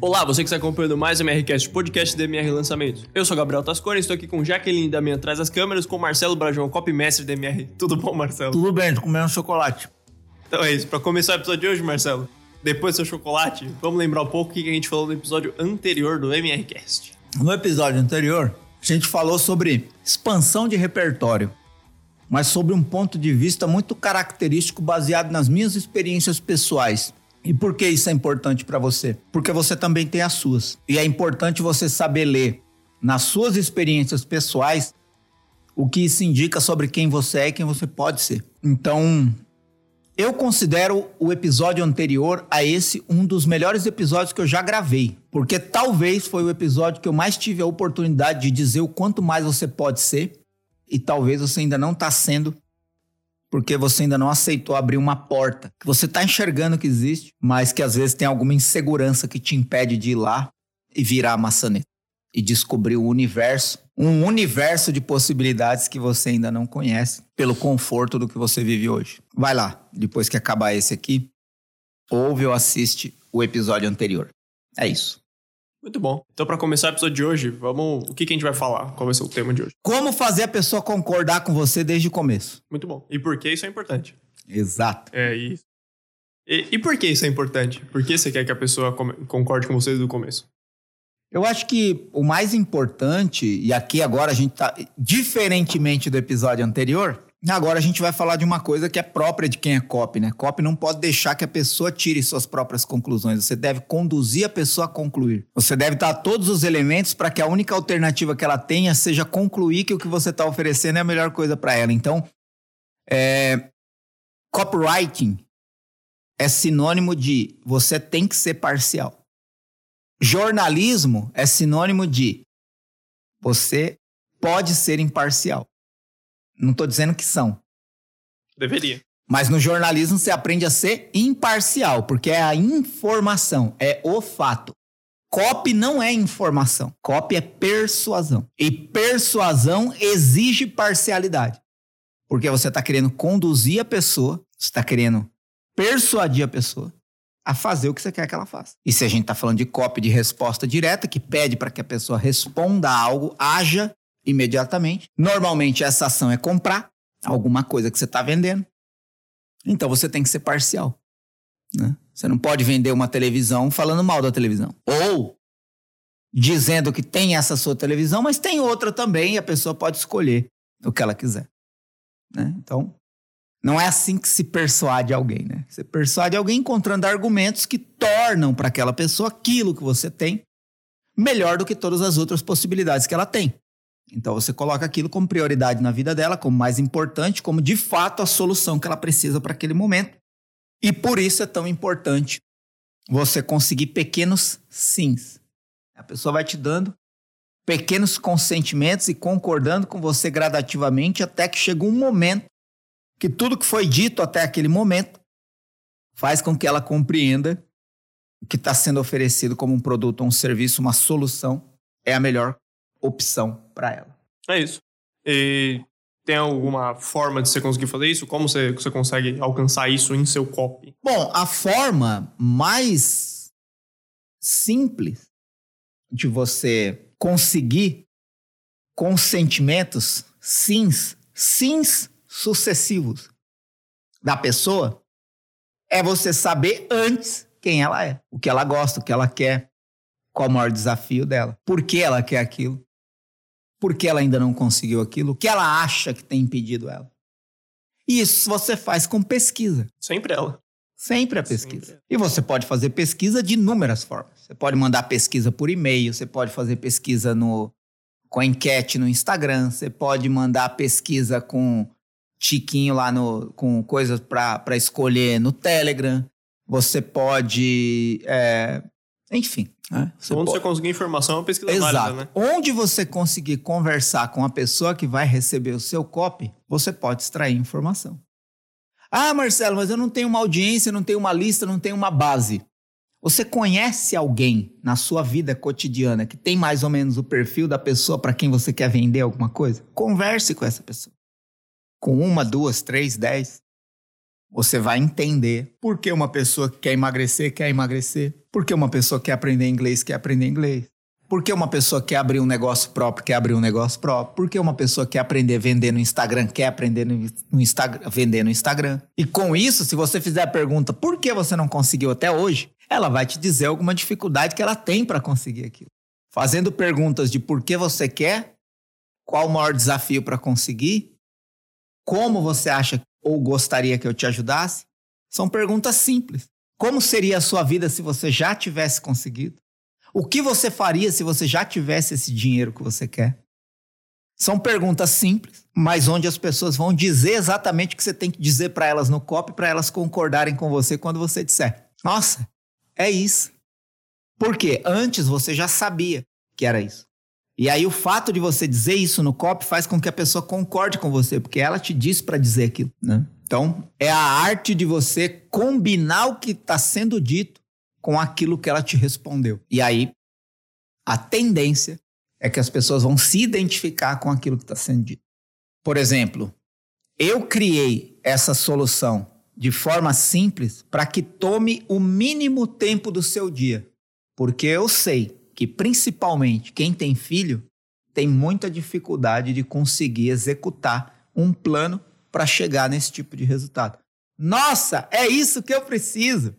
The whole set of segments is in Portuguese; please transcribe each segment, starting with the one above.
Olá, você que está acompanhando mais o MRCast, podcast do MR Lançamentos. Eu sou Gabriel Tascone, estou aqui com Jaqueline da minha atrás das câmeras, com Marcelo Brajão, copy mestre do MR. Tudo bom, Marcelo? Tudo bem, tô comendo chocolate. Então é isso, para começar o episódio de hoje, Marcelo, depois do seu chocolate, vamos lembrar um pouco o que a gente falou no episódio anterior do MRCast. No episódio anterior, a gente falou sobre expansão de repertório, mas sobre um ponto de vista muito característico baseado nas minhas experiências pessoais. E por que isso é importante para você? Porque você também tem as suas. E é importante você saber ler nas suas experiências pessoais o que isso indica sobre quem você é e quem você pode ser. Então, eu considero o episódio anterior a esse um dos melhores episódios que eu já gravei, porque talvez foi o episódio que eu mais tive a oportunidade de dizer o quanto mais você pode ser e talvez você ainda não está sendo porque você ainda não aceitou abrir uma porta que você está enxergando que existe, mas que às vezes tem alguma insegurança que te impede de ir lá e virar a maçaneta e descobrir o universo, um universo de possibilidades que você ainda não conhece pelo conforto do que você vive hoje. Vai lá, depois que acabar esse aqui, ouve ou assiste o episódio anterior. É isso. Muito bom. Então, para começar o episódio de hoje, vamos. O que, que a gente vai falar? Qual vai ser o tema de hoje? Como fazer a pessoa concordar com você desde o começo. Muito bom. E por que isso é importante? Exato. É isso. E, e por que isso é importante? Por que você quer que a pessoa concorde com você desde o começo? Eu acho que o mais importante, e aqui agora a gente tá. Diferentemente do episódio anterior, Agora a gente vai falar de uma coisa que é própria de quem é copy, né? Copy não pode deixar que a pessoa tire suas próprias conclusões. Você deve conduzir a pessoa a concluir. Você deve dar todos os elementos para que a única alternativa que ela tenha seja concluir que o que você está oferecendo é a melhor coisa para ela. Então, é, copywriting é sinônimo de você tem que ser parcial. Jornalismo é sinônimo de você pode ser imparcial. Não estou dizendo que são. Deveria. Mas no jornalismo você aprende a ser imparcial, porque é a informação, é o fato. Copy não é informação, copy é persuasão. E persuasão exige parcialidade. Porque você está querendo conduzir a pessoa, você está querendo persuadir a pessoa a fazer o que você quer que ela faça. E se a gente está falando de copy de resposta direta, que pede para que a pessoa responda algo, haja imediatamente. Normalmente essa ação é comprar alguma coisa que você está vendendo. Então você tem que ser parcial. Né? Você não pode vender uma televisão falando mal da televisão. Ou dizendo que tem essa sua televisão, mas tem outra também e a pessoa pode escolher o que ela quiser. Né? Então, não é assim que se persuade alguém. Né? Você persuade alguém encontrando argumentos que tornam para aquela pessoa aquilo que você tem melhor do que todas as outras possibilidades que ela tem. Então você coloca aquilo como prioridade na vida dela, como mais importante, como de fato a solução que ela precisa para aquele momento. E por isso é tão importante você conseguir pequenos sims. A pessoa vai te dando pequenos consentimentos e concordando com você gradativamente até que chega um momento que tudo que foi dito até aquele momento faz com que ela compreenda que está sendo oferecido como um produto um serviço, uma solução, é a melhor opção para ela. É isso. E tem alguma forma de você conseguir fazer isso? Como você, você consegue alcançar isso em seu copy? Bom, a forma mais simples de você conseguir consentimentos sims, sims sucessivos da pessoa é você saber antes quem ela é, o que ela gosta, o que ela quer, qual o maior desafio dela, por que ela quer aquilo por que ela ainda não conseguiu aquilo, o que ela acha que tem impedido ela. E isso você faz com pesquisa. Sempre ela. Sempre a pesquisa. Sempre. E você pode fazer pesquisa de inúmeras formas. Você pode mandar pesquisa por e-mail, você pode fazer pesquisa no, com enquete no Instagram, você pode mandar pesquisa com tiquinho lá no, com coisas para escolher no Telegram. Você pode. É, enfim, é, você Onde pode... você conseguir informação é uma pesquisa Exato. válida, né? Onde você conseguir conversar com a pessoa que vai receber o seu copy, você pode extrair informação. Ah, Marcelo, mas eu não tenho uma audiência, não tenho uma lista, não tenho uma base. Você conhece alguém na sua vida cotidiana que tem mais ou menos o perfil da pessoa para quem você quer vender alguma coisa? Converse com essa pessoa. Com uma, duas, três, dez. Você vai entender por que uma pessoa que quer emagrecer, quer emagrecer Porque uma pessoa quer aprender inglês, quer aprender inglês. Porque uma pessoa quer abrir um negócio próprio, quer abrir um negócio próprio. Porque uma pessoa quer aprender a vender no Instagram, quer aprender no, Instagram, vender no Instagram. E com isso, se você fizer a pergunta por que você não conseguiu até hoje, ela vai te dizer alguma dificuldade que ela tem para conseguir aquilo. Fazendo perguntas de por que você quer, qual o maior desafio para conseguir, como você acha ou gostaria que eu te ajudasse, são perguntas simples. Como seria a sua vida se você já tivesse conseguido? O que você faria se você já tivesse esse dinheiro que você quer? São perguntas simples, mas onde as pessoas vão dizer exatamente o que você tem que dizer para elas no copo para elas concordarem com você quando você disser: Nossa, é isso. Porque antes você já sabia que era isso. E aí o fato de você dizer isso no copo faz com que a pessoa concorde com você, porque ela te disse para dizer aquilo, né? Então, é a arte de você combinar o que está sendo dito com aquilo que ela te respondeu. E aí, a tendência é que as pessoas vão se identificar com aquilo que está sendo dito. Por exemplo, eu criei essa solução de forma simples para que tome o mínimo tempo do seu dia. Porque eu sei que, principalmente, quem tem filho tem muita dificuldade de conseguir executar um plano para chegar nesse tipo de resultado. Nossa, é isso que eu preciso.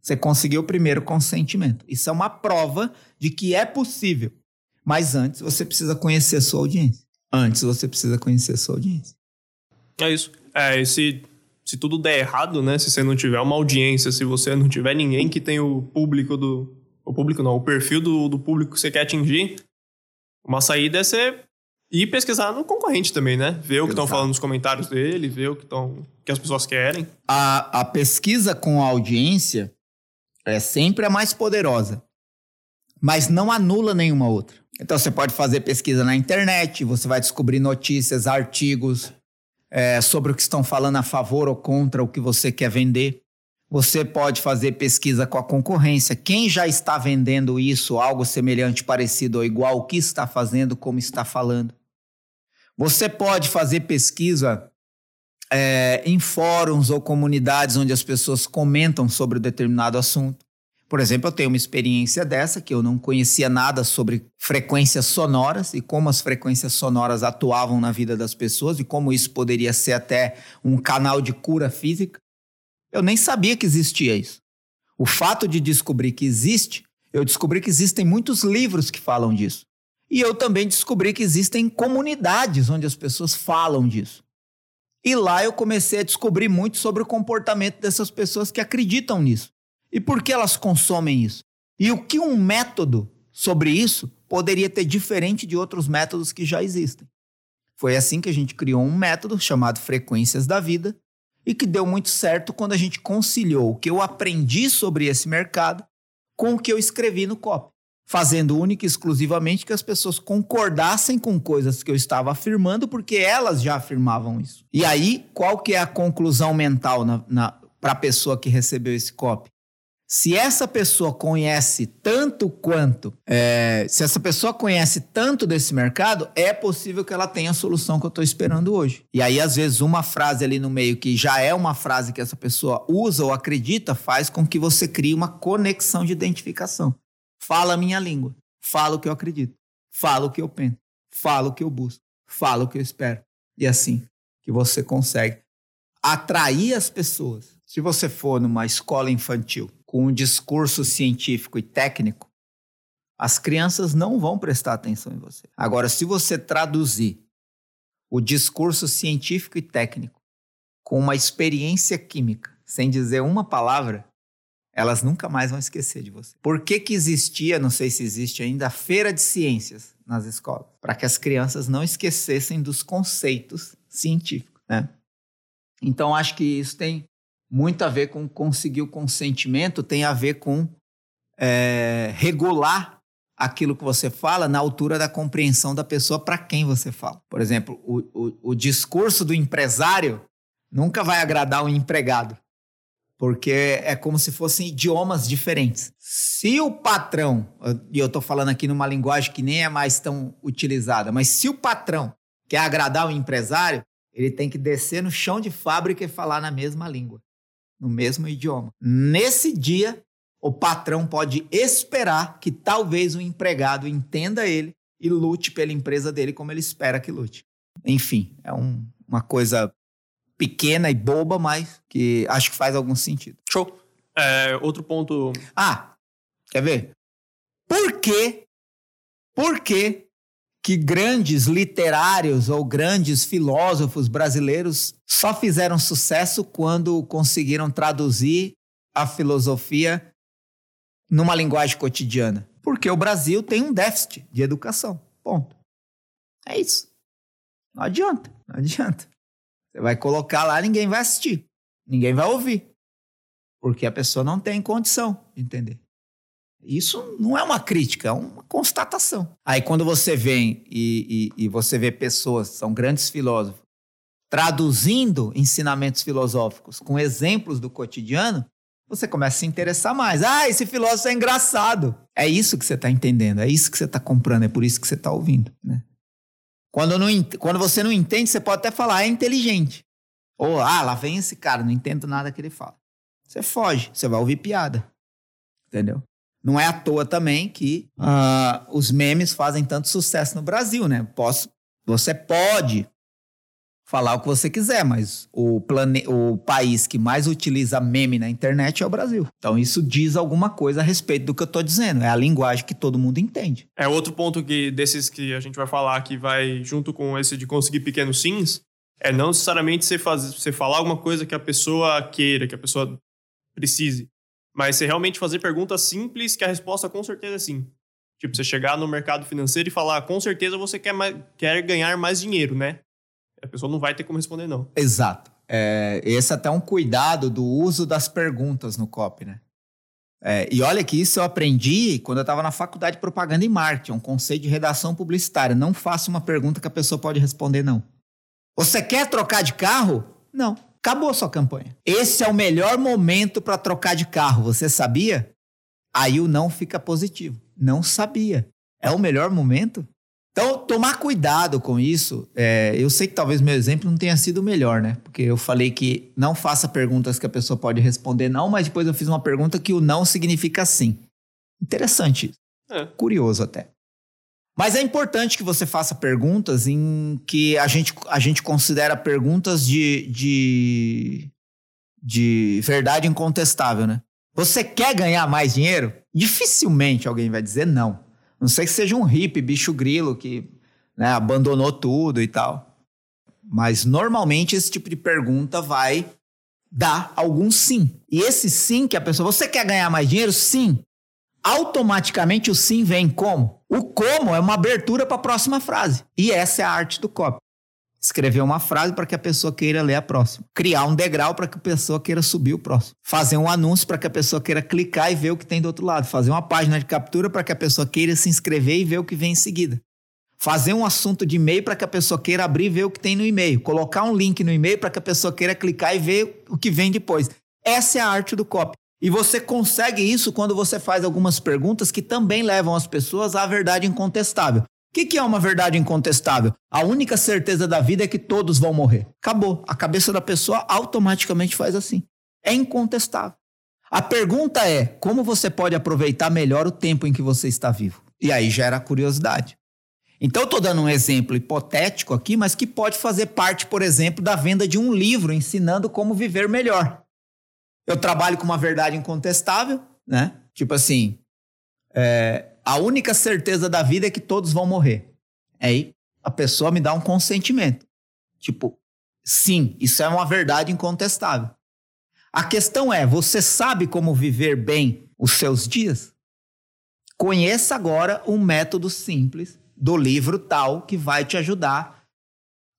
Você conseguiu o primeiro consentimento. Isso é uma prova de que é possível. Mas antes você precisa conhecer a sua audiência. Antes você precisa conhecer a sua audiência. É isso. É, se, se tudo der errado, né? Se você não tiver uma audiência, se você não tiver ninguém que tem o público do. O público não, o perfil do, do público que você quer atingir, uma saída é você ir pesquisar no concorrente também, né? Ver o que estão falando nos comentários dele, ver o que, tão, que as pessoas querem. A, a pesquisa com a audiência é sempre a mais poderosa, mas não anula nenhuma outra. Então você pode fazer pesquisa na internet, você vai descobrir notícias, artigos é, sobre o que estão falando a favor ou contra o que você quer vender. Você pode fazer pesquisa com a concorrência. Quem já está vendendo isso, algo semelhante, parecido ou igual, o que está fazendo, como está falando. Você pode fazer pesquisa é, em fóruns ou comunidades onde as pessoas comentam sobre um determinado assunto. Por exemplo, eu tenho uma experiência dessa que eu não conhecia nada sobre frequências sonoras e como as frequências sonoras atuavam na vida das pessoas e como isso poderia ser até um canal de cura física. Eu nem sabia que existia isso. O fato de descobrir que existe, eu descobri que existem muitos livros que falam disso. E eu também descobri que existem comunidades onde as pessoas falam disso. E lá eu comecei a descobrir muito sobre o comportamento dessas pessoas que acreditam nisso. E por que elas consomem isso? E o que um método sobre isso poderia ter diferente de outros métodos que já existem. Foi assim que a gente criou um método chamado Frequências da Vida e que deu muito certo quando a gente conciliou o que eu aprendi sobre esse mercado com o que eu escrevi no COP fazendo única e exclusivamente que as pessoas concordassem com coisas que eu estava afirmando, porque elas já afirmavam isso. E aí, qual que é a conclusão mental para a pessoa que recebeu esse copy? Se essa pessoa conhece tanto quanto, é, se essa pessoa conhece tanto desse mercado, é possível que ela tenha a solução que eu estou esperando hoje. E aí, às vezes, uma frase ali no meio que já é uma frase que essa pessoa usa ou acredita, faz com que você crie uma conexão de identificação. Fala a minha língua. Fala o que eu acredito. Fala o que eu penso. Fala o que eu busco. Fala o que eu espero. E assim que você consegue atrair as pessoas. Se você for numa escola infantil com um discurso científico e técnico, as crianças não vão prestar atenção em você. Agora, se você traduzir o discurso científico e técnico com uma experiência química, sem dizer uma palavra, elas nunca mais vão esquecer de você. Por que, que existia, não sei se existe ainda, a feira de ciências nas escolas? Para que as crianças não esquecessem dos conceitos científicos, né? Então, acho que isso tem muito a ver com conseguir o consentimento, tem a ver com é, regular aquilo que você fala na altura da compreensão da pessoa para quem você fala. Por exemplo, o, o, o discurso do empresário nunca vai agradar o empregado porque é como se fossem idiomas diferentes. Se o patrão, e eu estou falando aqui numa linguagem que nem é mais tão utilizada, mas se o patrão quer agradar o empresário, ele tem que descer no chão de fábrica e falar na mesma língua, no mesmo idioma. Nesse dia, o patrão pode esperar que talvez o empregado entenda ele e lute pela empresa dele como ele espera que lute. Enfim, é um, uma coisa pequena e boba, mas que acho que faz algum sentido. Show. É, outro ponto. Ah, quer ver? Por que, por que, que grandes literários ou grandes filósofos brasileiros só fizeram sucesso quando conseguiram traduzir a filosofia numa linguagem cotidiana? Porque o Brasil tem um déficit de educação. Ponto. É isso. Não adianta, não adianta. Você vai colocar lá, ninguém vai assistir. Ninguém vai ouvir. Porque a pessoa não tem condição de entender. Isso não é uma crítica, é uma constatação. Aí quando você vem e, e, e você vê pessoas, são grandes filósofos, traduzindo ensinamentos filosóficos com exemplos do cotidiano, você começa a se interessar mais. Ah, esse filósofo é engraçado. É isso que você está entendendo, é isso que você está comprando, é por isso que você está ouvindo. Né? Quando, não, quando você não entende, você pode até falar, é inteligente. Ou, ah, lá vem esse cara, não entendo nada que ele fala. Você foge, você vai ouvir piada. Entendeu? Não é à toa também que uh, os memes fazem tanto sucesso no Brasil, né? Posso, você pode falar o que você quiser, mas o, plane... o país que mais utiliza meme na internet é o Brasil. Então isso diz alguma coisa a respeito do que eu estou dizendo. É a linguagem que todo mundo entende. É outro ponto que desses que a gente vai falar que vai junto com esse de conseguir pequenos sims, é não necessariamente você, você falar alguma coisa que a pessoa queira, que a pessoa precise. Mas você realmente fazer perguntas simples que a resposta com certeza é sim. Tipo, você chegar no mercado financeiro e falar, com certeza você quer, mais, quer ganhar mais dinheiro, né? A pessoa não vai ter como responder não. Exato. É, esse é até um cuidado do uso das perguntas no COP, né? É, e olha que isso eu aprendi quando eu estava na faculdade de propaganda e marketing, um conceito de redação publicitária. Não faça uma pergunta que a pessoa pode responder não. Você quer trocar de carro? Não. Acabou a sua campanha. Esse é o melhor momento para trocar de carro, você sabia? Aí o não fica positivo. Não sabia. É o melhor momento? Então, tomar cuidado com isso. É, eu sei que talvez meu exemplo não tenha sido o melhor, né? Porque eu falei que não faça perguntas que a pessoa pode responder não, mas depois eu fiz uma pergunta que o não significa sim. Interessante. É. Curioso até. Mas é importante que você faça perguntas em que a gente, a gente considera perguntas de, de, de verdade incontestável, né? Você quer ganhar mais dinheiro? Dificilmente alguém vai dizer não. Não sei que seja um hippie, bicho grilo, que né, abandonou tudo e tal. Mas normalmente esse tipo de pergunta vai dar algum sim. E esse sim que a pessoa, você quer ganhar mais dinheiro? Sim automaticamente o sim vem como? O como é uma abertura para a próxima frase. E essa é a arte do copy. Escrever uma frase para que a pessoa queira ler a próxima. Criar um degrau para que a pessoa queira subir o próximo. Fazer um anúncio para que a pessoa queira clicar e ver o que tem do outro lado. Fazer uma página de captura para que a pessoa queira se inscrever e ver o que vem em seguida. Fazer um assunto de e-mail para que a pessoa queira abrir e ver o que tem no e-mail. Colocar um link no e-mail para que a pessoa queira clicar e ver o que vem depois. Essa é a arte do copy. E você consegue isso quando você faz algumas perguntas que também levam as pessoas à verdade incontestável. O que, que, é uma verdade incontestável? A única certeza da vida é que todos vão morrer. Acabou. A cabeça da pessoa automaticamente faz assim. É incontestável. A pergunta é: como você pode aproveitar melhor o tempo em que você está vivo? E aí gera curiosidade. Então, estou dando um exemplo hipotético aqui, mas que pode fazer parte, por exemplo, da venda de um livro ensinando como viver melhor. Eu trabalho com uma verdade incontestável, né? Tipo assim, é, a única certeza da vida é que todos vão morrer. Aí a pessoa me dá um consentimento. Tipo, sim, isso é uma verdade incontestável. A questão é: você sabe como viver bem os seus dias? Conheça agora um método simples do livro tal que vai te ajudar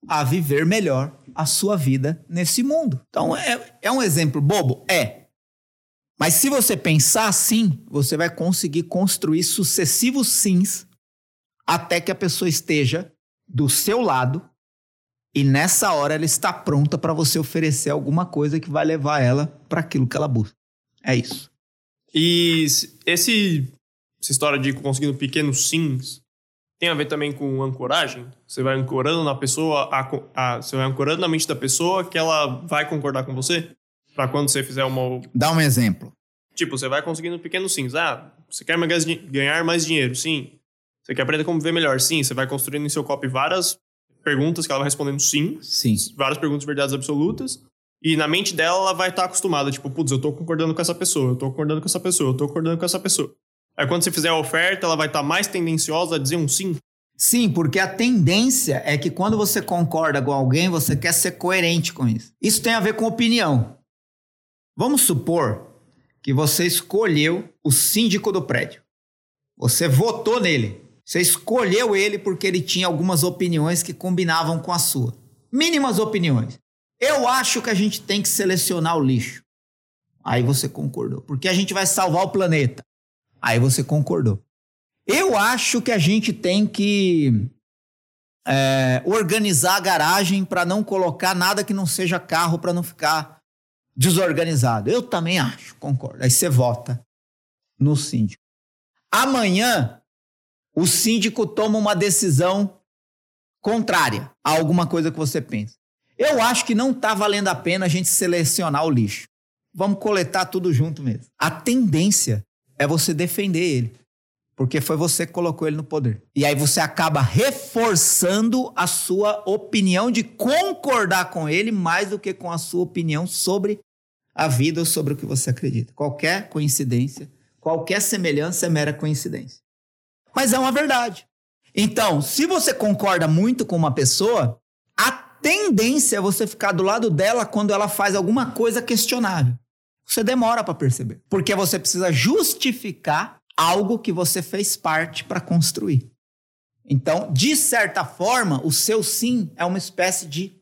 a viver melhor a sua vida nesse mundo. Então, é, é um exemplo bobo? É. Mas se você pensar assim, você vai conseguir construir sucessivos sims até que a pessoa esteja do seu lado e nessa hora ela está pronta para você oferecer alguma coisa que vai levar ela para aquilo que ela busca. É isso. E esse, essa história de conseguindo pequenos sims tem a ver também com ancoragem. Você vai ancorando na pessoa, a, a, você vai ancorando na mente da pessoa que ela vai concordar com você. Para quando você fizer uma. Dá um exemplo. Tipo, você vai conseguindo pequenos sims. Ah, você quer ganhar mais dinheiro? Sim. Você quer aprender como viver melhor? Sim. Você vai construindo em seu copy várias perguntas que ela vai respondendo sim. Sim. Várias perguntas de verdades absolutas. E na mente dela, ela vai estar acostumada. Tipo, putz, eu tô concordando com essa pessoa, eu tô concordando com essa pessoa, eu tô concordando com essa pessoa. Aí quando você fizer a oferta, ela vai estar mais tendenciosa a dizer um sim. Sim, porque a tendência é que quando você concorda com alguém, você quer ser coerente com isso. Isso tem a ver com opinião. Vamos supor que você escolheu o síndico do prédio. Você votou nele. Você escolheu ele porque ele tinha algumas opiniões que combinavam com a sua. Mínimas opiniões. Eu acho que a gente tem que selecionar o lixo. Aí você concordou. Porque a gente vai salvar o planeta. Aí você concordou. Eu acho que a gente tem que é, organizar a garagem para não colocar nada que não seja carro para não ficar desorganizado. Eu também acho, concordo. Aí você vota no síndico. Amanhã, o síndico toma uma decisão contrária a alguma coisa que você pensa. Eu acho que não está valendo a pena a gente selecionar o lixo. Vamos coletar tudo junto mesmo. A tendência é você defender ele. Porque foi você que colocou ele no poder. E aí você acaba reforçando a sua opinião de concordar com ele mais do que com a sua opinião sobre a vida ou sobre o que você acredita. Qualquer coincidência, qualquer semelhança é mera coincidência. Mas é uma verdade. Então, se você concorda muito com uma pessoa, a tendência é você ficar do lado dela quando ela faz alguma coisa questionável. Você demora para perceber, porque você precisa justificar algo que você fez parte para construir. Então, de certa forma, o seu sim é uma espécie de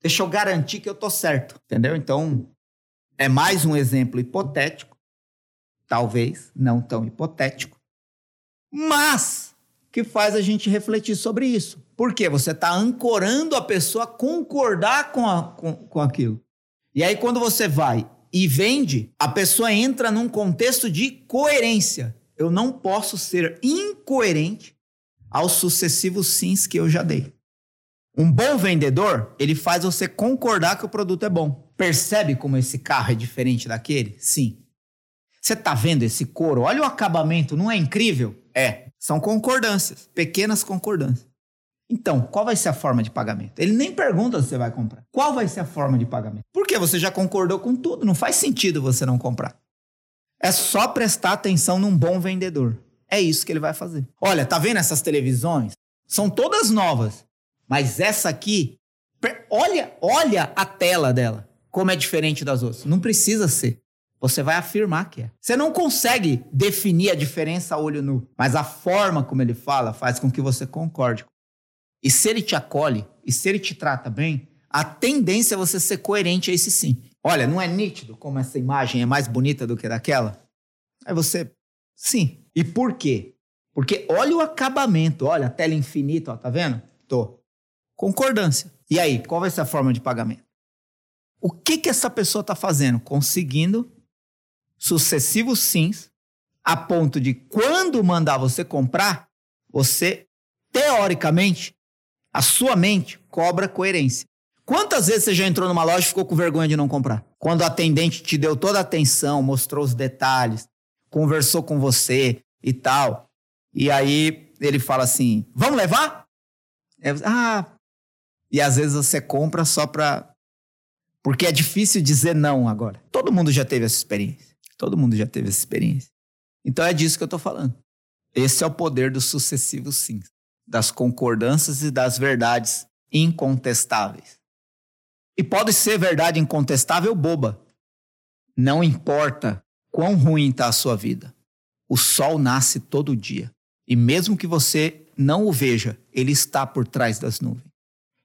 deixa eu garantir que eu tô certo, entendeu? Então, é mais um exemplo hipotético, talvez não tão hipotético, mas que faz a gente refletir sobre isso. Por quê? Você está ancorando a pessoa a concordar com, a, com, com aquilo. E aí, quando você vai e vende, a pessoa entra num contexto de coerência. Eu não posso ser incoerente aos sucessivos sims que eu já dei. Um bom vendedor, ele faz você concordar que o produto é bom. Percebe como esse carro é diferente daquele? Sim. Você está vendo esse couro? Olha o acabamento, não é incrível? É. São concordâncias, pequenas concordâncias. Então, qual vai ser a forma de pagamento? Ele nem pergunta se você vai comprar. Qual vai ser a forma de pagamento? Porque você já concordou com tudo, não faz sentido você não comprar. É só prestar atenção num bom vendedor. É isso que ele vai fazer. Olha, tá vendo essas televisões? São todas novas, mas essa aqui, olha, olha a tela dela, como é diferente das outras. Não precisa ser. Você vai afirmar que é. Você não consegue definir a diferença a olho nu, mas a forma como ele fala faz com que você concorde. E se ele te acolhe, e se ele te trata bem, a tendência é você ser coerente a esse sim. Olha, não é nítido como essa imagem é mais bonita do que daquela? Aí você, sim. E por quê? Porque olha o acabamento, olha a tela infinita, ó, tá vendo? Tô. Concordância. E aí, qual vai ser a forma de pagamento? O que que essa pessoa está fazendo? Conseguindo sucessivos sims a ponto de quando mandar você comprar, você teoricamente a sua mente cobra coerência. Quantas vezes você já entrou numa loja e ficou com vergonha de não comprar? Quando a atendente te deu toda a atenção, mostrou os detalhes, conversou com você e tal. E aí ele fala assim: "Vamos levar?" É, ah, e às vezes você compra só pra porque é difícil dizer não agora. Todo mundo já teve essa experiência. Todo mundo já teve essa experiência. Então é disso que eu tô falando. Esse é o poder dos sucessivos sims, das concordâncias e das verdades incontestáveis. E pode ser verdade incontestável boba. Não importa quão ruim está a sua vida. O sol nasce todo dia. E mesmo que você não o veja, ele está por trás das nuvens.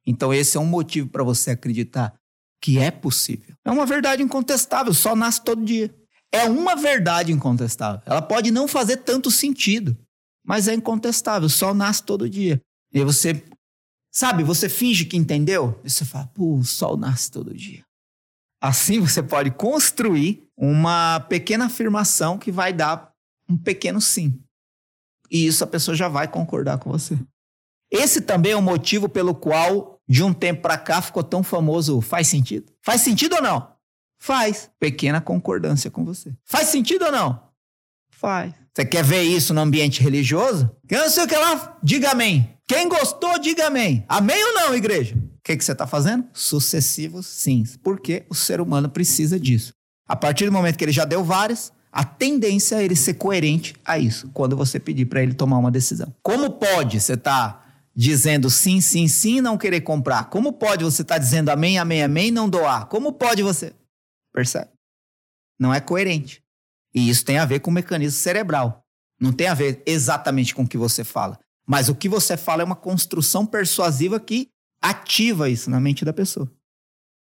Então esse é um motivo para você acreditar que é possível. É uma verdade incontestável, o sol nasce todo dia. É uma verdade incontestável. Ela pode não fazer tanto sentido, mas é incontestável. O sol nasce todo dia. E você Sabe, você finge que entendeu e você fala, pô, o sol nasce todo dia. Assim você pode construir uma pequena afirmação que vai dar um pequeno sim. E isso a pessoa já vai concordar com você. Esse também é o motivo pelo qual, de um tempo para cá, ficou tão famoso. Faz sentido? Faz sentido ou não? Faz. Pequena concordância com você. Faz sentido ou não? Faz. Você quer ver isso no ambiente religioso? Quem não sei o que lá, diga amém. Quem gostou, diga amém. Amém ou não, igreja? O que, que você está fazendo? Sucessivos sims. Porque o ser humano precisa disso. A partir do momento que ele já deu várias, a tendência é ele ser coerente a isso, quando você pedir para ele tomar uma decisão. Como pode você estar tá dizendo sim, sim, sim não querer comprar? Como pode você estar tá dizendo amém, amém, amém e não doar? Como pode você. Percebe? Não é coerente. E isso tem a ver com o mecanismo cerebral. Não tem a ver exatamente com o que você fala. Mas o que você fala é uma construção persuasiva que ativa isso na mente da pessoa.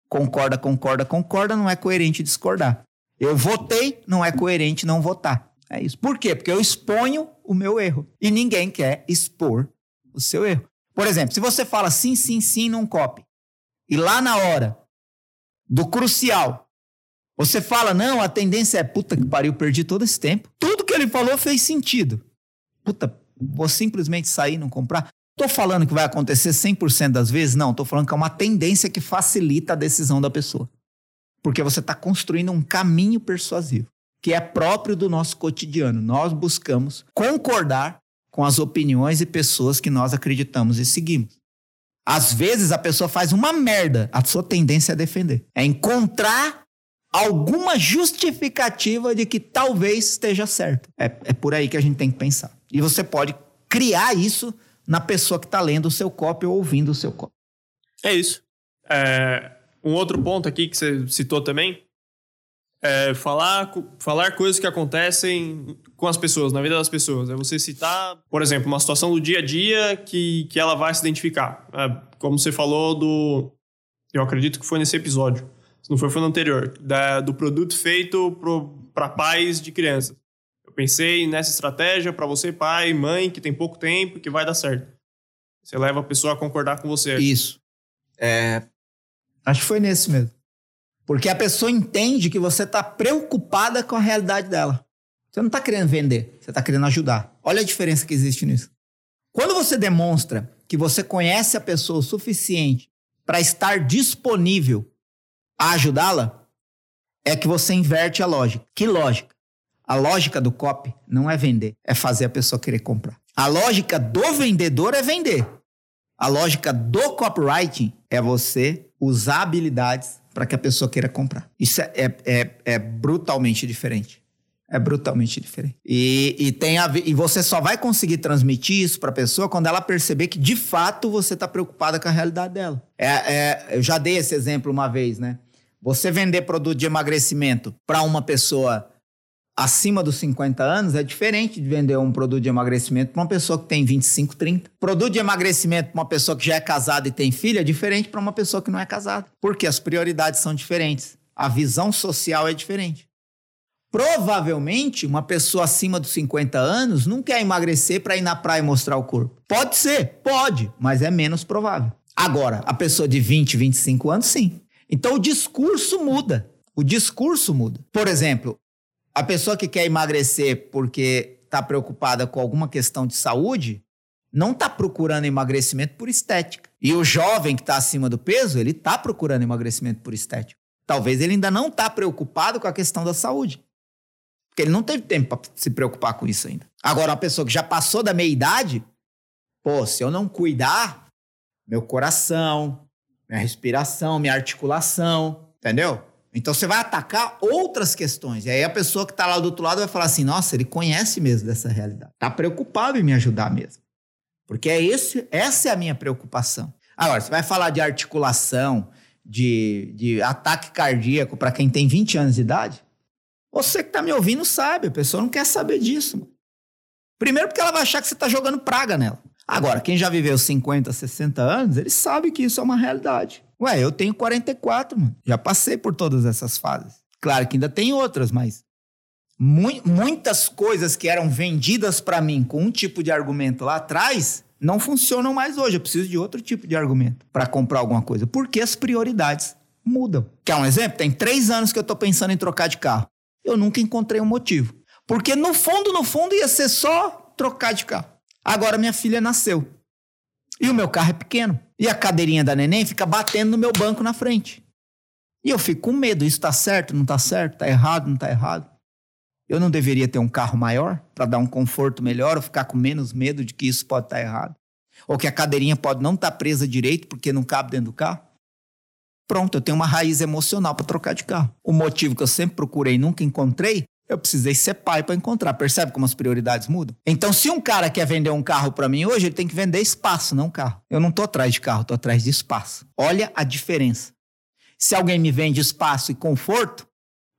Concorda, concorda, concorda, não é coerente discordar. Eu votei, não é coerente não votar. É isso. Por quê? Porque eu exponho o meu erro. E ninguém quer expor o seu erro. Por exemplo, se você fala sim, sim, sim num copy, e lá na hora do crucial, você fala, não, a tendência é, puta que pariu, perdi todo esse tempo. Tudo que ele falou fez sentido. Puta, vou simplesmente sair e não comprar. Tô falando que vai acontecer 100% das vezes? Não, tô falando que é uma tendência que facilita a decisão da pessoa. Porque você está construindo um caminho persuasivo, que é próprio do nosso cotidiano. Nós buscamos concordar com as opiniões e pessoas que nós acreditamos e seguimos. Às vezes a pessoa faz uma merda, a sua tendência é defender. É encontrar alguma justificativa de que talvez esteja certo. É, é por aí que a gente tem que pensar. E você pode criar isso na pessoa que está lendo o seu copy ou ouvindo o seu copy. É isso. É, um outro ponto aqui que você citou também é falar, falar coisas que acontecem com as pessoas, na vida das pessoas. É você citar, por exemplo, uma situação do dia a dia que, que ela vai se identificar. É, como você falou do. Eu acredito que foi nesse episódio. Se não foi, foi no anterior. Da, do produto feito para pais de crianças. Eu pensei nessa estratégia para você, pai, mãe, que tem pouco tempo, que vai dar certo. Você leva a pessoa a concordar com você. Isso. É... Acho que foi nesse mesmo. Porque a pessoa entende que você está preocupada com a realidade dela. Você não está querendo vender, você está querendo ajudar. Olha a diferença que existe nisso. Quando você demonstra que você conhece a pessoa o suficiente para estar disponível a ajudá-la, é que você inverte a lógica. Que lógica? A lógica do copy não é vender, é fazer a pessoa querer comprar. A lógica do vendedor é vender. A lógica do copywriting é você usar habilidades para que a pessoa queira comprar. Isso é, é, é, é brutalmente diferente. É brutalmente diferente. E, e, tem a e você só vai conseguir transmitir isso para a pessoa quando ela perceber que de fato você está preocupada com a realidade dela. É, é, eu já dei esse exemplo uma vez, né? Você vender produto de emagrecimento para uma pessoa acima dos 50 anos é diferente de vender um produto de emagrecimento para uma pessoa que tem 25, 30. Produto de emagrecimento para uma pessoa que já é casada e tem filha é diferente para uma pessoa que não é casada. Porque as prioridades são diferentes. A visão social é diferente. Provavelmente, uma pessoa acima dos 50 anos não quer emagrecer para ir na praia e mostrar o corpo. Pode ser, pode, mas é menos provável. Agora, a pessoa de 20, 25 anos, sim. Então o discurso muda. O discurso muda. Por exemplo, a pessoa que quer emagrecer porque está preocupada com alguma questão de saúde, não está procurando emagrecimento por estética. E o jovem que está acima do peso, ele está procurando emagrecimento por estética. Talvez ele ainda não está preocupado com a questão da saúde. Porque ele não teve tempo para se preocupar com isso ainda. Agora, uma pessoa que já passou da meia idade, pô, se eu não cuidar, meu coração, minha respiração, minha articulação, entendeu? Então você vai atacar outras questões. E aí a pessoa que está lá do outro lado vai falar assim: nossa, ele conhece mesmo dessa realidade. Está preocupado em me ajudar mesmo. Porque é esse, essa é a minha preocupação. Agora, você vai falar de articulação, de, de ataque cardíaco para quem tem 20 anos de idade? Você que está me ouvindo sabe, a pessoa não quer saber disso. Mano. Primeiro porque ela vai achar que você está jogando praga nela. Agora, quem já viveu 50, 60 anos, ele sabe que isso é uma realidade. Ué, eu tenho 44, mano. Já passei por todas essas fases. Claro que ainda tem outras, mas mu muitas coisas que eram vendidas para mim com um tipo de argumento lá atrás não funcionam mais hoje. Eu preciso de outro tipo de argumento para comprar alguma coisa. Porque as prioridades mudam. Quer um exemplo? Tem três anos que eu estou pensando em trocar de carro. Eu nunca encontrei um motivo. Porque no fundo, no fundo, ia ser só trocar de carro. Agora minha filha nasceu. E o meu carro é pequeno. E a cadeirinha da neném fica batendo no meu banco na frente. E eu fico com medo, isso está certo, não está certo, está errado, não está errado. Eu não deveria ter um carro maior para dar um conforto melhor ou ficar com menos medo de que isso pode estar tá errado? Ou que a cadeirinha pode não estar tá presa direito porque não cabe dentro do carro? Pronto, eu tenho uma raiz emocional para trocar de carro. O motivo que eu sempre procurei e nunca encontrei, eu precisei ser pai para encontrar. Percebe como as prioridades mudam? Então, se um cara quer vender um carro para mim hoje, ele tem que vender espaço, não carro. Eu não estou atrás de carro, estou atrás de espaço. Olha a diferença. Se alguém me vende espaço e conforto,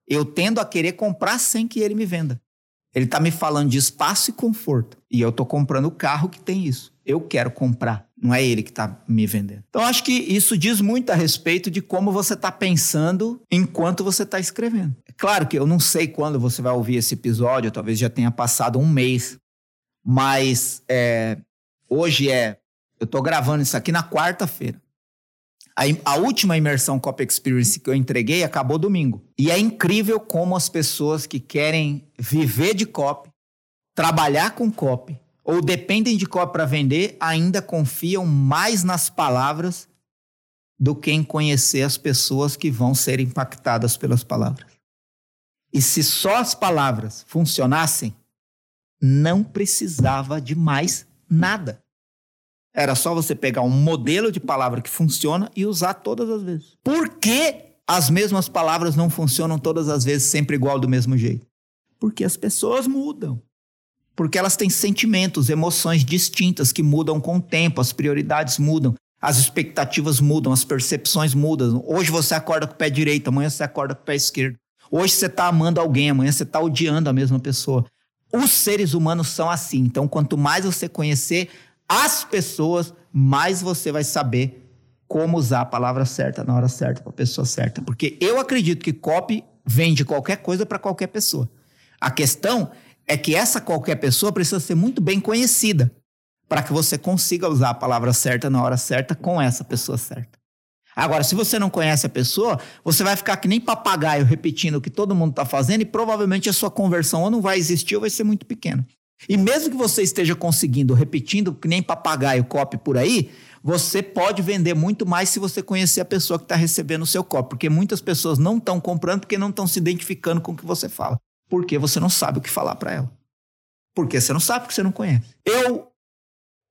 eu tendo a querer comprar sem que ele me venda. Ele está me falando de espaço e conforto. E eu estou comprando o carro que tem isso. Eu quero comprar. Não é ele que está me vendendo. Então, acho que isso diz muito a respeito de como você está pensando enquanto você está escrevendo. É claro que eu não sei quando você vai ouvir esse episódio, talvez já tenha passado um mês. Mas é, hoje é. Eu estou gravando isso aqui na quarta-feira. A, a, última imersão Cop Experience que eu entreguei acabou domingo. E é incrível como as pessoas que querem viver de cop, trabalhar com cop, ou dependem de cop para vender, ainda confiam mais nas palavras do que em conhecer as pessoas que vão ser impactadas pelas palavras. E se só as palavras funcionassem, não precisava de mais nada. Era só você pegar um modelo de palavra que funciona e usar todas as vezes. Por que as mesmas palavras não funcionam todas as vezes, sempre igual do mesmo jeito? Porque as pessoas mudam. Porque elas têm sentimentos, emoções distintas que mudam com o tempo, as prioridades mudam, as expectativas mudam, as percepções mudam. Hoje você acorda com o pé direito, amanhã você acorda com o pé esquerdo. Hoje você está amando alguém, amanhã você está odiando a mesma pessoa. Os seres humanos são assim. Então, quanto mais você conhecer as pessoas, mais você vai saber como usar a palavra certa na hora certa para a pessoa certa. Porque eu acredito que copy vende qualquer coisa para qualquer pessoa. A questão é que essa qualquer pessoa precisa ser muito bem conhecida para que você consiga usar a palavra certa na hora certa com essa pessoa certa. Agora, se você não conhece a pessoa, você vai ficar que nem papagaio repetindo o que todo mundo está fazendo e provavelmente a sua conversão ou não vai existir ou vai ser muito pequena. E mesmo que você esteja conseguindo, repetindo que nem papagaio copy por aí, você pode vender muito mais se você conhecer a pessoa que está recebendo o seu copy. Porque muitas pessoas não estão comprando porque não estão se identificando com o que você fala. Porque você não sabe o que falar para ela. Porque você não sabe, porque você não conhece. Eu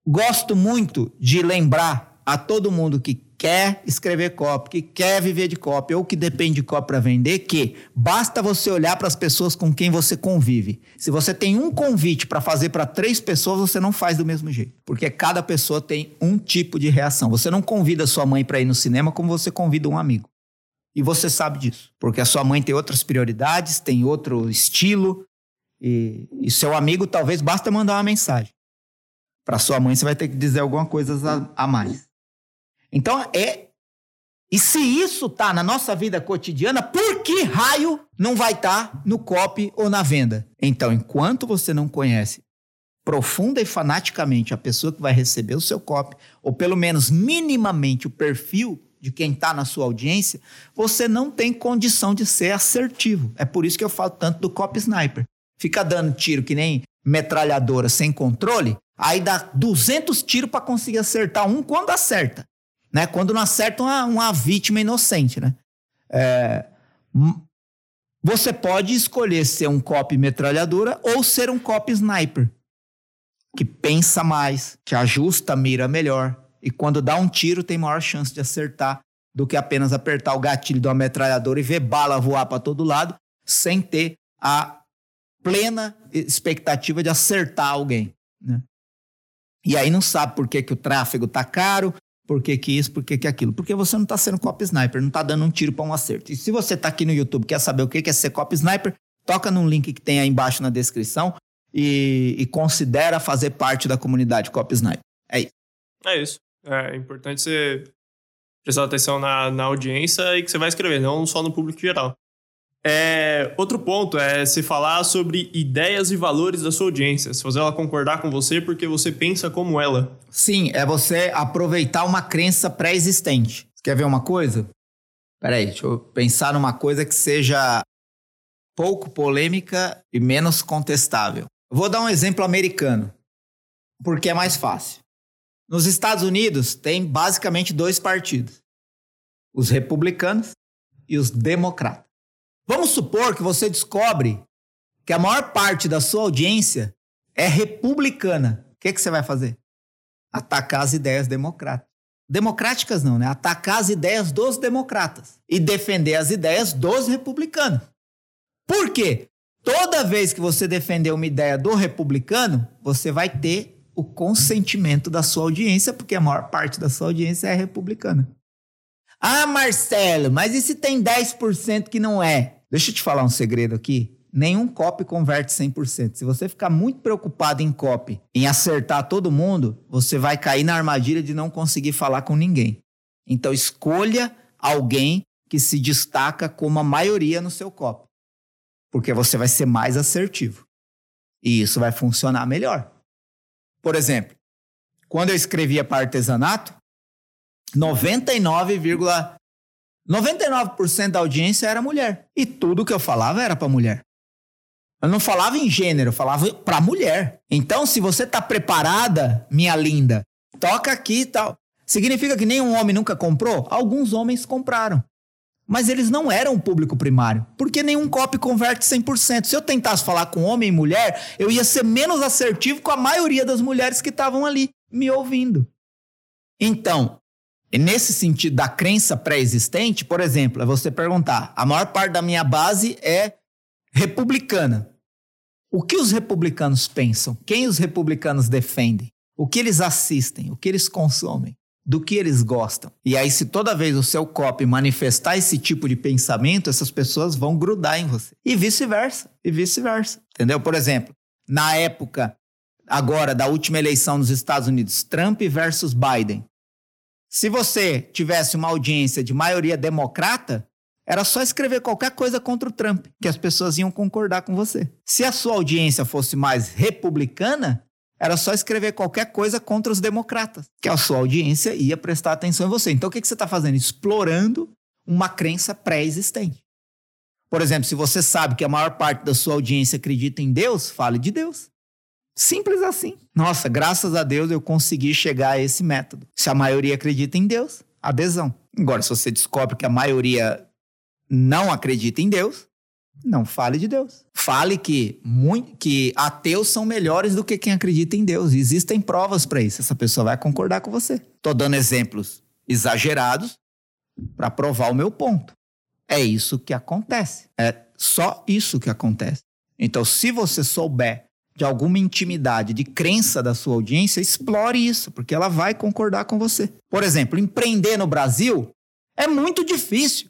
gosto muito de lembrar a todo mundo que quer escrever copy, que quer viver de copy ou que depende de copy para vender, que basta você olhar para as pessoas com quem você convive. Se você tem um convite para fazer para três pessoas, você não faz do mesmo jeito, porque cada pessoa tem um tipo de reação. Você não convida sua mãe para ir no cinema como você convida um amigo. E você sabe disso, porque a sua mãe tem outras prioridades, tem outro estilo, e, e seu amigo talvez basta mandar uma mensagem. Para sua mãe, você vai ter que dizer alguma coisa a, a mais. Então é. E se isso tá na nossa vida cotidiana, por que raio não vai estar tá no copy ou na venda? Então, enquanto você não conhece profunda e fanaticamente a pessoa que vai receber o seu copy, ou pelo menos minimamente o perfil de quem está na sua audiência, você não tem condição de ser assertivo. É por isso que eu falo tanto do copy sniper. Fica dando tiro que nem metralhadora sem controle, aí dá 200 tiros para conseguir acertar um quando acerta né? Quando não acerta uma, uma vítima inocente, né? É, você pode escolher ser um cop metralhadora ou ser um cop sniper, que pensa mais, que ajusta a mira melhor e quando dá um tiro tem maior chance de acertar do que apenas apertar o gatilho uma metralhadora e ver bala voar para todo lado sem ter a plena expectativa de acertar alguém. Né? E aí não sabe por que, que o tráfego tá caro, por que, que isso, por que, que aquilo? Porque você não está sendo cop sniper, não está dando um tiro para um acerto. E se você está aqui no YouTube quer saber o que é ser cop sniper, toca num link que tem aí embaixo na descrição e, e considera fazer parte da comunidade cop sniper. É isso. É isso. É importante você prestar atenção na, na audiência e que você vai escrever, não só no público geral. É, outro ponto é se falar sobre ideias e valores da sua audiência. Se fazer ela concordar com você porque você pensa como ela. Sim, é você aproveitar uma crença pré-existente. Quer ver uma coisa? Peraí, deixa eu pensar numa coisa que seja pouco polêmica e menos contestável. Vou dar um exemplo americano, porque é mais fácil. Nos Estados Unidos tem basicamente dois partidos: os republicanos e os democratas. Vamos supor que você descobre que a maior parte da sua audiência é republicana. O que, que você vai fazer? Atacar as ideias democráticas. Democráticas não, né? Atacar as ideias dos democratas e defender as ideias dos republicanos. Por quê? Toda vez que você defender uma ideia do republicano, você vai ter o consentimento da sua audiência, porque a maior parte da sua audiência é republicana. Ah, Marcelo, mas e se tem 10% que não é? Deixa eu te falar um segredo aqui. Nenhum copy converte 100%. Se você ficar muito preocupado em copy, em acertar todo mundo, você vai cair na armadilha de não conseguir falar com ninguém. Então escolha alguém que se destaca como a maioria no seu copy porque você vai ser mais assertivo. E isso vai funcionar melhor. Por exemplo, quando eu escrevia para artesanato, 99,99% 99 da audiência era mulher. E tudo que eu falava era para mulher. Eu não falava em gênero, eu falava para mulher. Então, se você tá preparada, minha linda, toca aqui e tal. Significa que nenhum homem nunca comprou? Alguns homens compraram mas eles não eram o público primário, porque nenhum copy converte 100%. Se eu tentasse falar com homem e mulher, eu ia ser menos assertivo com a maioria das mulheres que estavam ali me ouvindo. Então, nesse sentido da crença pré-existente, por exemplo, é você perguntar: a maior parte da minha base é republicana. O que os republicanos pensam? Quem os republicanos defendem? O que eles assistem? O que eles consomem? Do que eles gostam. E aí, se toda vez o seu copy manifestar esse tipo de pensamento, essas pessoas vão grudar em você. E vice-versa, e vice-versa. Entendeu? Por exemplo, na época agora da última eleição nos Estados Unidos, Trump versus Biden. Se você tivesse uma audiência de maioria democrata, era só escrever qualquer coisa contra o Trump, que as pessoas iam concordar com você. Se a sua audiência fosse mais republicana, era só escrever qualquer coisa contra os democratas, que a sua audiência ia prestar atenção em você. Então o que, que você está fazendo? Explorando uma crença pré-existente. Por exemplo, se você sabe que a maior parte da sua audiência acredita em Deus, fale de Deus. Simples assim. Nossa, graças a Deus eu consegui chegar a esse método. Se a maioria acredita em Deus, adesão. Agora, se você descobre que a maioria não acredita em Deus, não fale de Deus. Fale que, muito, que ateus são melhores do que quem acredita em Deus. Existem provas para isso. Essa pessoa vai concordar com você. Estou dando exemplos exagerados para provar o meu ponto. É isso que acontece. É só isso que acontece. Então, se você souber de alguma intimidade, de crença da sua audiência, explore isso, porque ela vai concordar com você. Por exemplo, empreender no Brasil é muito difícil,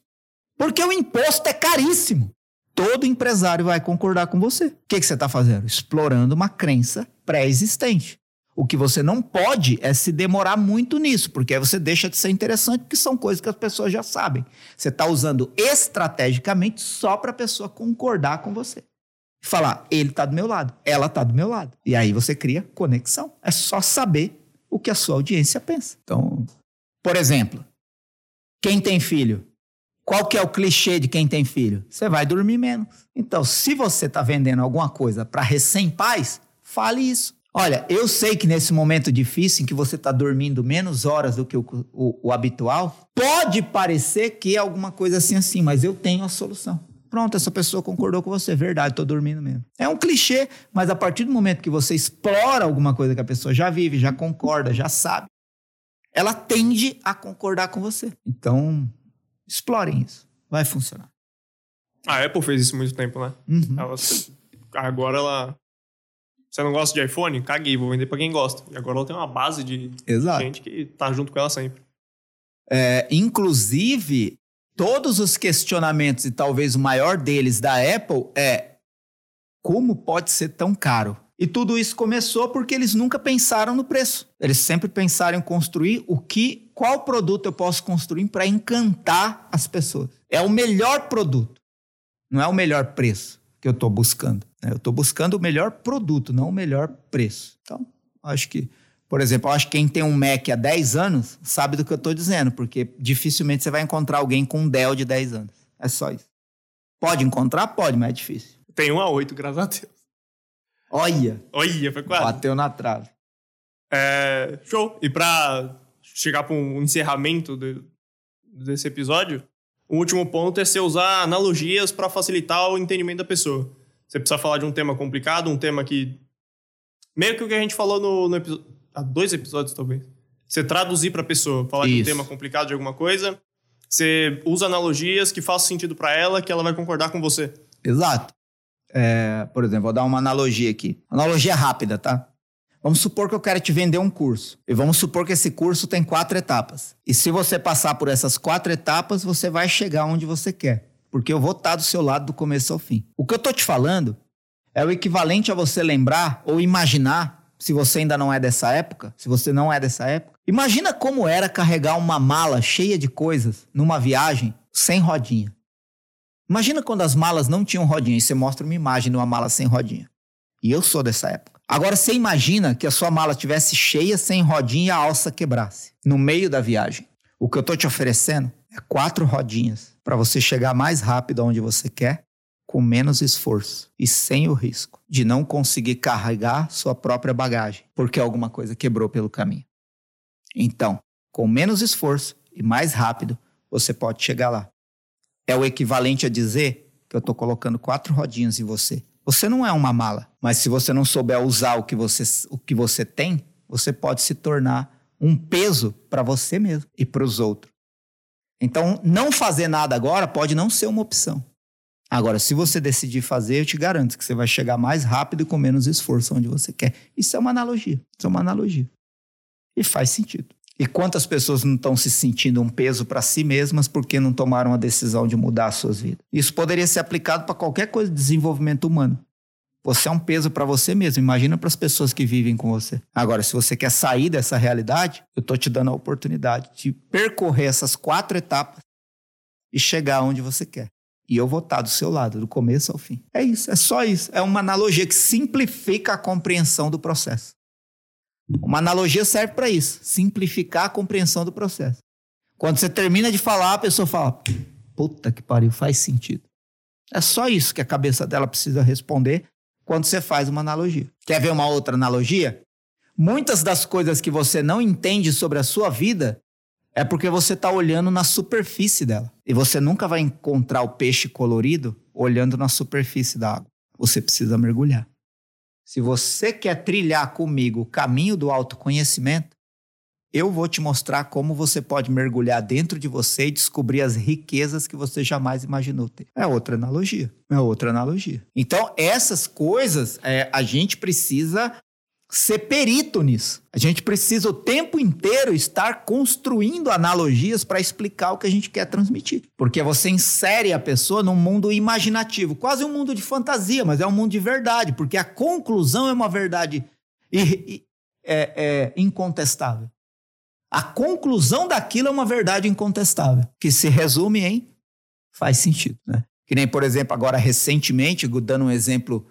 porque o imposto é caríssimo todo empresário vai concordar com você. O que, que você está fazendo? Explorando uma crença pré-existente. O que você não pode é se demorar muito nisso, porque aí você deixa de ser interessante, porque são coisas que as pessoas já sabem. Você está usando estrategicamente só para a pessoa concordar com você. E falar, ele está do meu lado, ela está do meu lado. E aí você cria conexão. É só saber o que a sua audiência pensa. Então, por exemplo, quem tem filho qual que é o clichê de quem tem filho? Você vai dormir menos. Então, se você está vendendo alguma coisa para recém-pais, fale isso. Olha, eu sei que nesse momento difícil em que você está dormindo menos horas do que o, o, o, habitual, pode parecer que é alguma coisa assim assim, mas eu tenho a solução. Pronto, essa pessoa concordou com você, verdade, estou dormindo mesmo. É um clichê, mas a partir do momento que você explora alguma coisa que a pessoa já vive, já concorda, já sabe, ela tende a concordar com você. Então, Explorem isso. Vai funcionar. A Apple fez isso muito tempo, né? Uhum. Ela, agora ela. Você não gosta de iPhone? Caguei, vou vender pra quem gosta. E agora ela tem uma base de Exato. gente que tá junto com ela sempre. É, inclusive, todos os questionamentos, e talvez o maior deles da Apple, é como pode ser tão caro? E tudo isso começou porque eles nunca pensaram no preço. Eles sempre pensaram em construir o que, qual produto eu posso construir para encantar as pessoas. É o melhor produto, não é o melhor preço que eu estou buscando. Né? Eu estou buscando o melhor produto, não o melhor preço. Então, acho que, por exemplo, acho que quem tem um Mac há 10 anos sabe do que eu estou dizendo, porque dificilmente você vai encontrar alguém com um Dell de 10 anos. É só isso. Pode encontrar? Pode, mas é difícil. Tem um a 8, graças a Deus. Olha! Olha, foi quase. Bateu na trave. É, show. E pra chegar para um encerramento de, desse episódio, o último ponto é você usar analogias para facilitar o entendimento da pessoa. Você precisa falar de um tema complicado, um tema que. Meio que o que a gente falou no, no episódio. Há dois episódios, talvez. Você traduzir para a pessoa, falar Isso. de um tema complicado de alguma coisa. Você usa analogias que façam sentido para ela, que ela vai concordar com você. Exato. É, por exemplo, vou dar uma analogia aqui. Analogia rápida, tá? Vamos supor que eu quero te vender um curso. E vamos supor que esse curso tem quatro etapas. E se você passar por essas quatro etapas, você vai chegar onde você quer. Porque eu vou estar do seu lado do começo ao fim. O que eu tô te falando é o equivalente a você lembrar ou imaginar, se você ainda não é dessa época, se você não é dessa época, imagina como era carregar uma mala cheia de coisas numa viagem sem rodinha. Imagina quando as malas não tinham rodinha e você mostra uma imagem de uma mala sem rodinha. E eu sou dessa época. Agora você imagina que a sua mala tivesse cheia, sem rodinha e a alça quebrasse no meio da viagem. O que eu estou te oferecendo é quatro rodinhas para você chegar mais rápido aonde você quer, com menos esforço e sem o risco de não conseguir carregar sua própria bagagem, porque alguma coisa quebrou pelo caminho. Então, com menos esforço e mais rápido, você pode chegar lá. É o equivalente a dizer que eu estou colocando quatro rodinhas em você você não é uma mala, mas se você não souber usar o que você, o que você tem, você pode se tornar um peso para você mesmo e para os outros. Então, não fazer nada agora pode não ser uma opção. Agora, se você decidir fazer, eu te garanto que você vai chegar mais rápido e com menos esforço onde você quer. Isso é uma analogia. Isso é uma analogia. E faz sentido. E quantas pessoas não estão se sentindo um peso para si mesmas porque não tomaram a decisão de mudar as suas vidas? Isso poderia ser aplicado para qualquer coisa de desenvolvimento humano. Você é um peso para você mesmo. Imagina para as pessoas que vivem com você. Agora, se você quer sair dessa realidade, eu estou te dando a oportunidade de percorrer essas quatro etapas e chegar onde você quer. E eu vou estar do seu lado, do começo ao fim. É isso, é só isso. É uma analogia que simplifica a compreensão do processo. Uma analogia serve para isso, simplificar a compreensão do processo. Quando você termina de falar, a pessoa fala: puta que pariu, faz sentido. É só isso que a cabeça dela precisa responder quando você faz uma analogia. Quer ver uma outra analogia? Muitas das coisas que você não entende sobre a sua vida é porque você está olhando na superfície dela. E você nunca vai encontrar o peixe colorido olhando na superfície da água. Você precisa mergulhar. Se você quer trilhar comigo o caminho do autoconhecimento, eu vou te mostrar como você pode mergulhar dentro de você e descobrir as riquezas que você jamais imaginou ter. É outra analogia. É outra analogia. Então, essas coisas é, a gente precisa ser perito nisso. A gente precisa o tempo inteiro estar construindo analogias para explicar o que a gente quer transmitir. Porque você insere a pessoa num mundo imaginativo, quase um mundo de fantasia, mas é um mundo de verdade, porque a conclusão é uma verdade é, é, incontestável. A conclusão daquilo é uma verdade incontestável, que se resume em faz sentido, né? Que nem, por exemplo, agora recentemente, dando um exemplo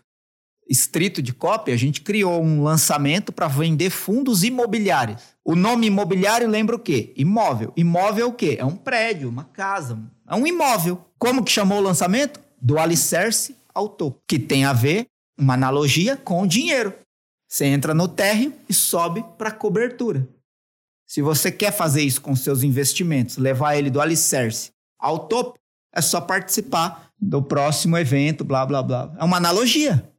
estrito de cópia, a gente criou um lançamento para vender fundos imobiliários. O nome imobiliário lembra o quê? Imóvel. Imóvel é o quê? É um prédio, uma casa, é um imóvel. Como que chamou o lançamento? Do alicerce ao topo, que tem a ver, uma analogia com o dinheiro. Você entra no térreo e sobe para a cobertura. Se você quer fazer isso com seus investimentos, levar ele do alicerce ao topo, é só participar do próximo evento, blá, blá, blá. É uma analogia.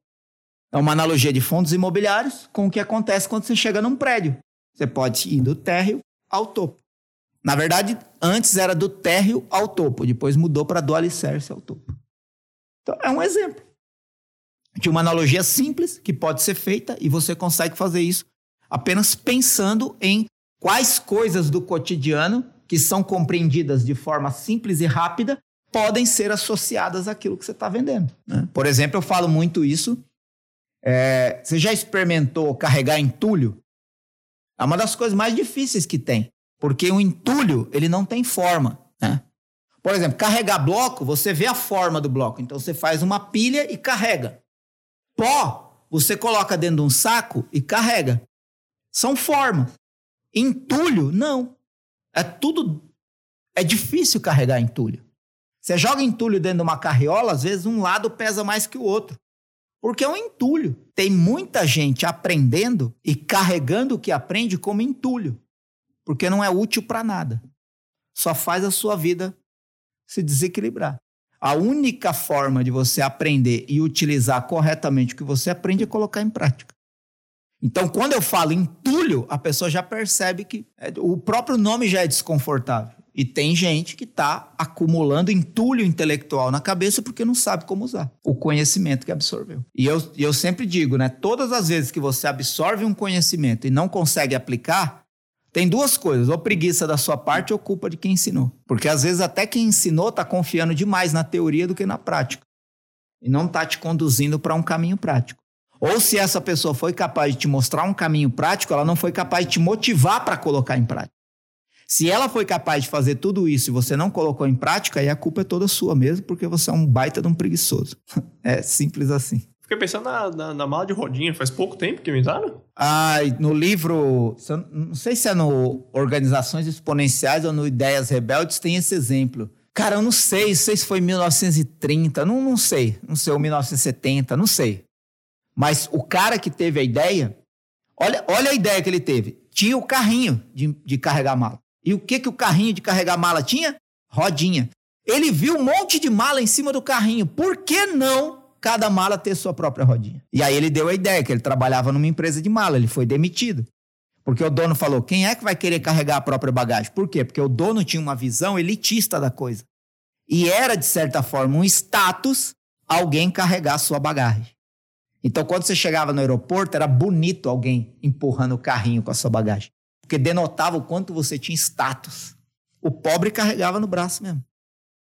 É uma analogia de fundos imobiliários com o que acontece quando você chega num prédio. Você pode ir do térreo ao topo. Na verdade, antes era do térreo ao topo, depois mudou para do alicerce ao topo. Então, é um exemplo de uma analogia simples que pode ser feita e você consegue fazer isso apenas pensando em quais coisas do cotidiano que são compreendidas de forma simples e rápida podem ser associadas àquilo que você está vendendo. Né? Por exemplo, eu falo muito isso é, você já experimentou carregar entulho? É uma das coisas mais difíceis que tem, porque o entulho ele não tem forma. Né? Por exemplo, carregar bloco, você vê a forma do bloco, então você faz uma pilha e carrega. Pó, você coloca dentro de um saco e carrega. São formas. Entulho, não. É tudo. É difícil carregar entulho. Você joga entulho dentro de uma carriola, às vezes um lado pesa mais que o outro. Porque é um entulho. Tem muita gente aprendendo e carregando o que aprende como entulho. Porque não é útil para nada. Só faz a sua vida se desequilibrar. A única forma de você aprender e utilizar corretamente o que você aprende é colocar em prática. Então, quando eu falo entulho, a pessoa já percebe que é, o próprio nome já é desconfortável. E tem gente que está acumulando entulho intelectual na cabeça porque não sabe como usar o conhecimento que absorveu. E eu, eu sempre digo, né? Todas as vezes que você absorve um conhecimento e não consegue aplicar, tem duas coisas: ou preguiça da sua parte ou culpa de quem ensinou. Porque às vezes até quem ensinou está confiando demais na teoria do que na prática. E não está te conduzindo para um caminho prático. Ou se essa pessoa foi capaz de te mostrar um caminho prático, ela não foi capaz de te motivar para colocar em prática. Se ela foi capaz de fazer tudo isso e você não colocou em prática, aí a culpa é toda sua mesmo, porque você é um baita de um preguiçoso. é simples assim. Fiquei pensando na, na, na, mala de rodinha, faz pouco tempo que inventaram? Ah, no livro, não sei se é no Organizações Exponenciais ou no Ideias Rebeldes, tem esse exemplo. Cara, eu não sei, não sei se foi 1930, não, não sei, não sei, ou 1970, não sei. Mas o cara que teve a ideia, olha, olha a ideia que ele teve. Tinha o carrinho de, de carregar mala. E o que, que o carrinho de carregar mala tinha? Rodinha. Ele viu um monte de mala em cima do carrinho. Por que não cada mala ter sua própria rodinha? E aí ele deu a ideia que ele trabalhava numa empresa de mala, ele foi demitido. Porque o dono falou: quem é que vai querer carregar a própria bagagem? Por quê? Porque o dono tinha uma visão elitista da coisa. E era, de certa forma, um status alguém carregar a sua bagagem. Então, quando você chegava no aeroporto, era bonito alguém empurrando o carrinho com a sua bagagem porque denotava o quanto você tinha status. O pobre carregava no braço mesmo.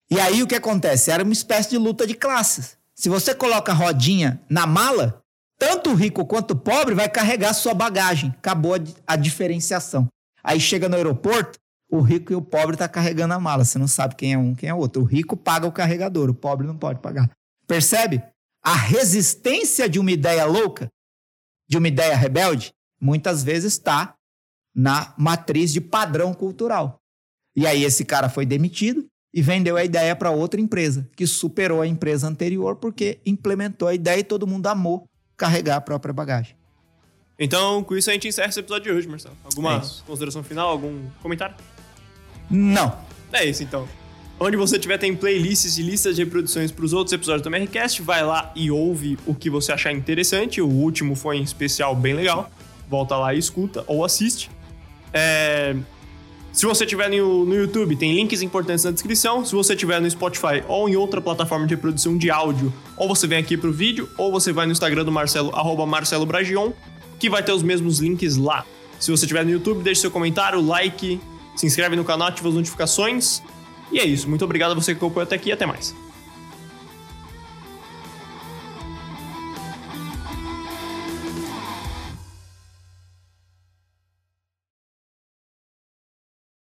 E aí o que acontece? Era uma espécie de luta de classes. Se você coloca a rodinha na mala, tanto o rico quanto o pobre vai carregar sua bagagem. Acabou a, a diferenciação. Aí chega no aeroporto, o rico e o pobre estão tá carregando a mala. Você não sabe quem é um, quem é outro. O rico paga o carregador, o pobre não pode pagar. Percebe? A resistência de uma ideia louca, de uma ideia rebelde, muitas vezes está na matriz de padrão cultural. E aí esse cara foi demitido e vendeu a ideia para outra empresa, que superou a empresa anterior porque implementou a ideia e todo mundo amou carregar a própria bagagem. Então, com isso a gente encerra esse episódio de hoje, Marcelo. Alguma é consideração final, algum comentário? Não. É isso então. Onde você tiver tem playlists e listas de reproduções para os outros episódios do MRCast, vai lá e ouve o que você achar interessante. O último foi em especial bem legal. Volta lá e escuta ou assiste. É... Se você tiver no, no YouTube, tem links importantes na descrição. Se você tiver no Spotify ou em outra plataforma de reprodução de áudio, ou você vem aqui pro vídeo, ou você vai no Instagram do Marcelo, arroba Marcelo Bragion, que vai ter os mesmos links lá. Se você tiver no YouTube, deixe seu comentário, like, se inscreve no canal, ativa as notificações. E é isso. Muito obrigado a você que acompanhou até aqui e até mais.